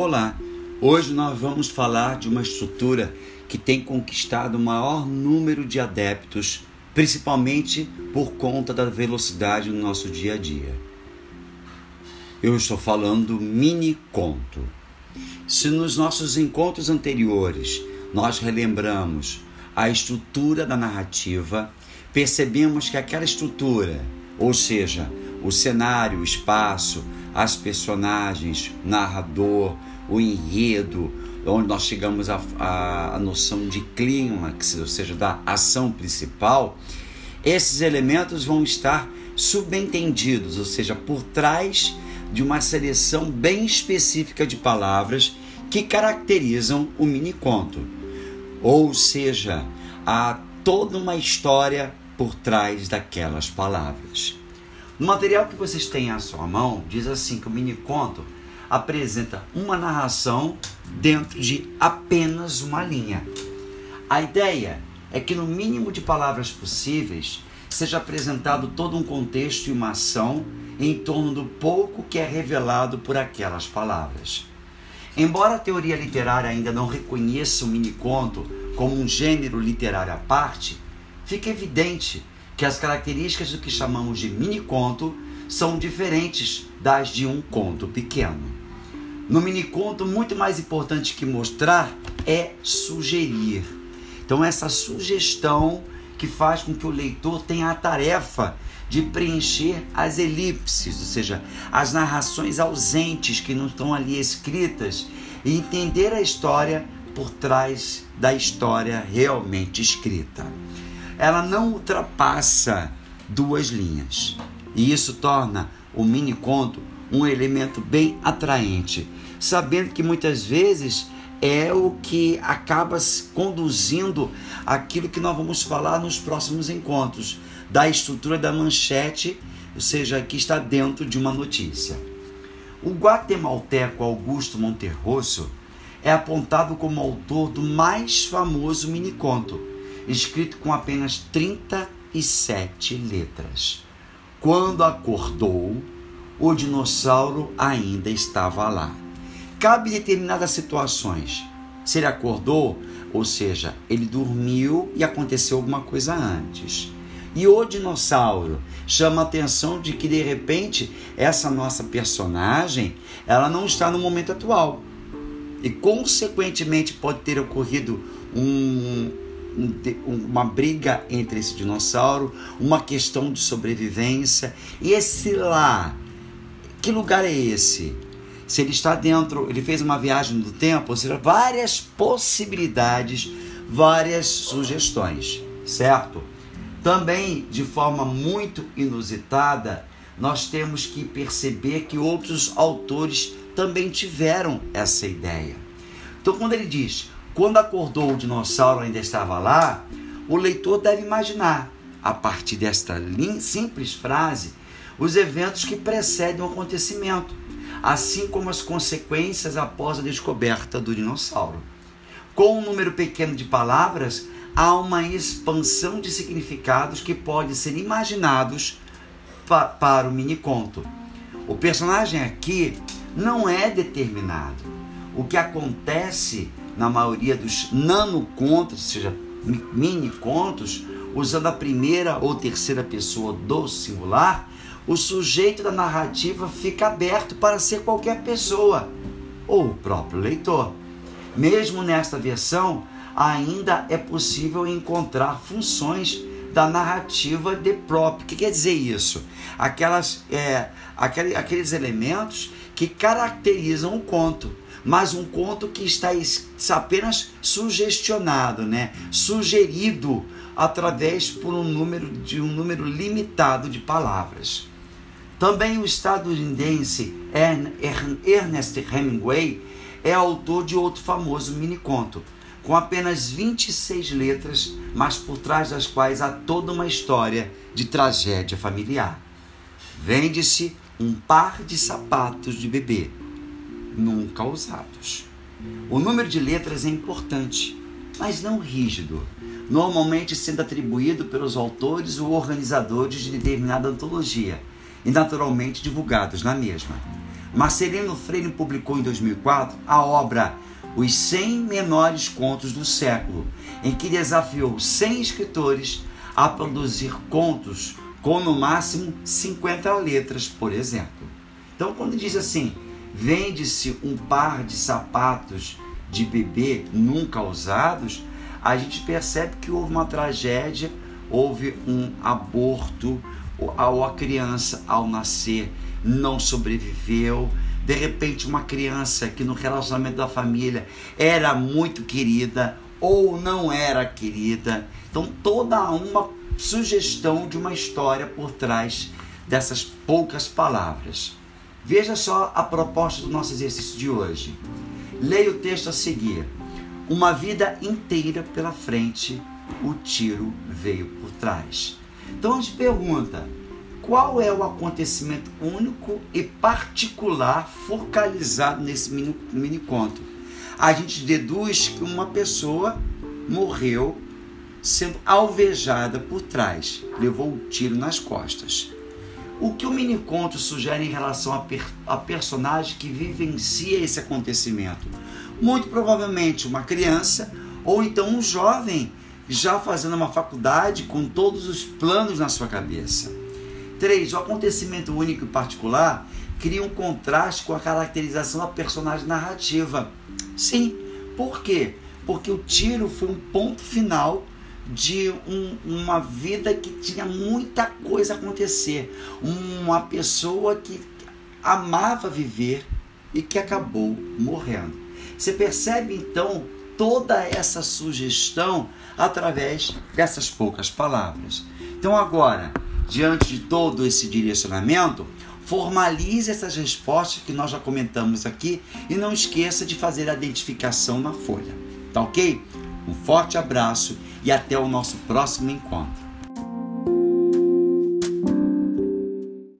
Olá, hoje nós vamos falar de uma estrutura que tem conquistado o maior número de adeptos, principalmente por conta da velocidade no nosso dia a dia. Eu estou falando do mini conto. Se nos nossos encontros anteriores nós relembramos a estrutura da narrativa, percebemos que aquela estrutura, ou seja, o cenário, o espaço, as personagens, narrador, o enredo, onde nós chegamos à noção de clímax, ou seja, da ação principal, esses elementos vão estar subentendidos, ou seja, por trás de uma seleção bem específica de palavras que caracterizam o mini conto. Ou seja, há toda uma história por trás daquelas palavras. No material que vocês têm à sua mão, diz assim que o mini conto apresenta uma narração dentro de apenas uma linha. A ideia é que no mínimo de palavras possíveis seja apresentado todo um contexto e uma ação em torno do pouco que é revelado por aquelas palavras. Embora a teoria literária ainda não reconheça o mini conto como um gênero literário à parte, fica evidente que as características do que chamamos de mini conto são diferentes das de um conto pequeno. No mini conto, muito mais importante que mostrar é sugerir. Então, essa sugestão que faz com que o leitor tenha a tarefa de preencher as elipses, ou seja, as narrações ausentes que não estão ali escritas, e entender a história por trás da história realmente escrita ela não ultrapassa duas linhas. E isso torna o mini conto um elemento bem atraente, sabendo que muitas vezes é o que acaba conduzindo aquilo que nós vamos falar nos próximos encontros, da estrutura da manchete, ou seja, que está dentro de uma notícia. O guatemalteco Augusto Monterroso é apontado como autor do mais famoso miniconto, escrito com apenas 37 letras. Quando acordou, o dinossauro ainda estava lá. Cabe determinadas situações. Se ele acordou, ou seja, ele dormiu e aconteceu alguma coisa antes. E o dinossauro chama a atenção de que de repente essa nossa personagem, ela não está no momento atual. E consequentemente pode ter ocorrido um, uma briga entre esse dinossauro, uma questão de sobrevivência. E esse lá, que lugar é esse? Se ele está dentro, ele fez uma viagem do tempo, ou seja, várias possibilidades, várias sugestões, certo? Também, de forma muito inusitada, nós temos que perceber que outros autores também tiveram essa ideia. Então, quando ele diz quando acordou o dinossauro ainda estava lá, o leitor deve imaginar, a partir desta simples frase, os eventos que precedem o acontecimento, assim como as consequências após a descoberta do dinossauro. Com um número pequeno de palavras, há uma expansão de significados que podem ser imaginados pa para o mini conto. O personagem aqui não é determinado. O que acontece na maioria dos nanocontos, ou seja, mini contos, usando a primeira ou terceira pessoa do singular, o sujeito da narrativa fica aberto para ser qualquer pessoa ou o próprio leitor. Mesmo nesta versão, ainda é possível encontrar funções da narrativa de próprio. O que quer dizer isso? Aquelas, é, aquele, aqueles elementos que caracterizam o conto mas um conto que está apenas sugestionado, né? sugerido através por um número de um número limitado de palavras. Também o estadunidense Ernest Hemingway é autor de outro famoso mini-conto, com apenas 26 letras, mas por trás das quais há toda uma história de tragédia familiar. Vende-se um par de sapatos de bebê nunca usados. O número de letras é importante, mas não rígido, normalmente sendo atribuído pelos autores ou organizadores de determinada antologia e naturalmente divulgados na mesma. Marcelino Freire publicou em 2004 a obra Os 100 Menores Contos do Século, em que desafiou 100 escritores a produzir contos com no máximo 50 letras, por exemplo. Então, quando diz assim, vende-se um par de sapatos de bebê nunca usados, a gente percebe que houve uma tragédia, houve um aborto, ou a criança ao nascer não sobreviveu. De repente, uma criança que no relacionamento da família era muito querida ou não era querida. Então, toda uma sugestão de uma história por trás dessas poucas palavras. Veja só a proposta do nosso exercício de hoje. Leia o texto a seguir. Uma vida inteira pela frente, o tiro veio por trás. Então a gente pergunta: qual é o acontecimento único e particular focalizado nesse mini, mini conto? A gente deduz que uma pessoa morreu sendo alvejada por trás, levou um tiro nas costas. O que o mini conto sugere em relação a, per, a personagem que vivencia esse acontecimento? Muito provavelmente uma criança ou então um jovem já fazendo uma faculdade com todos os planos na sua cabeça. 3. O acontecimento único e particular cria um contraste com a caracterização da personagem narrativa. Sim, por quê? Porque o tiro foi um ponto final de um, uma vida que tinha muita coisa a acontecer. Uma pessoa que amava viver e que acabou morrendo. Você percebe então toda essa sugestão através dessas poucas palavras. Então, agora, diante de todo esse direcionamento, formalize essas respostas que nós já comentamos aqui e não esqueça de fazer a identificação na folha. Tá ok? Um forte abraço e até o nosso próximo encontro.